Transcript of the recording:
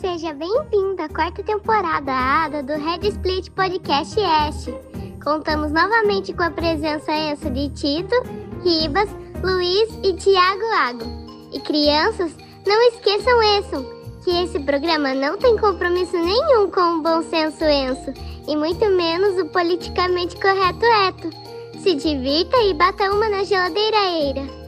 Seja bem-vindo à quarta temporada ADA do Red Split Podcast Est. Contamos novamente com a presença essa de Tito, Ribas, Luiz e Tiago Lago. E crianças, não esqueçam isso, que esse programa não tem compromisso nenhum com o bom senso enso, e muito menos o politicamente correto eto. Se divirta e bata uma na geladeira.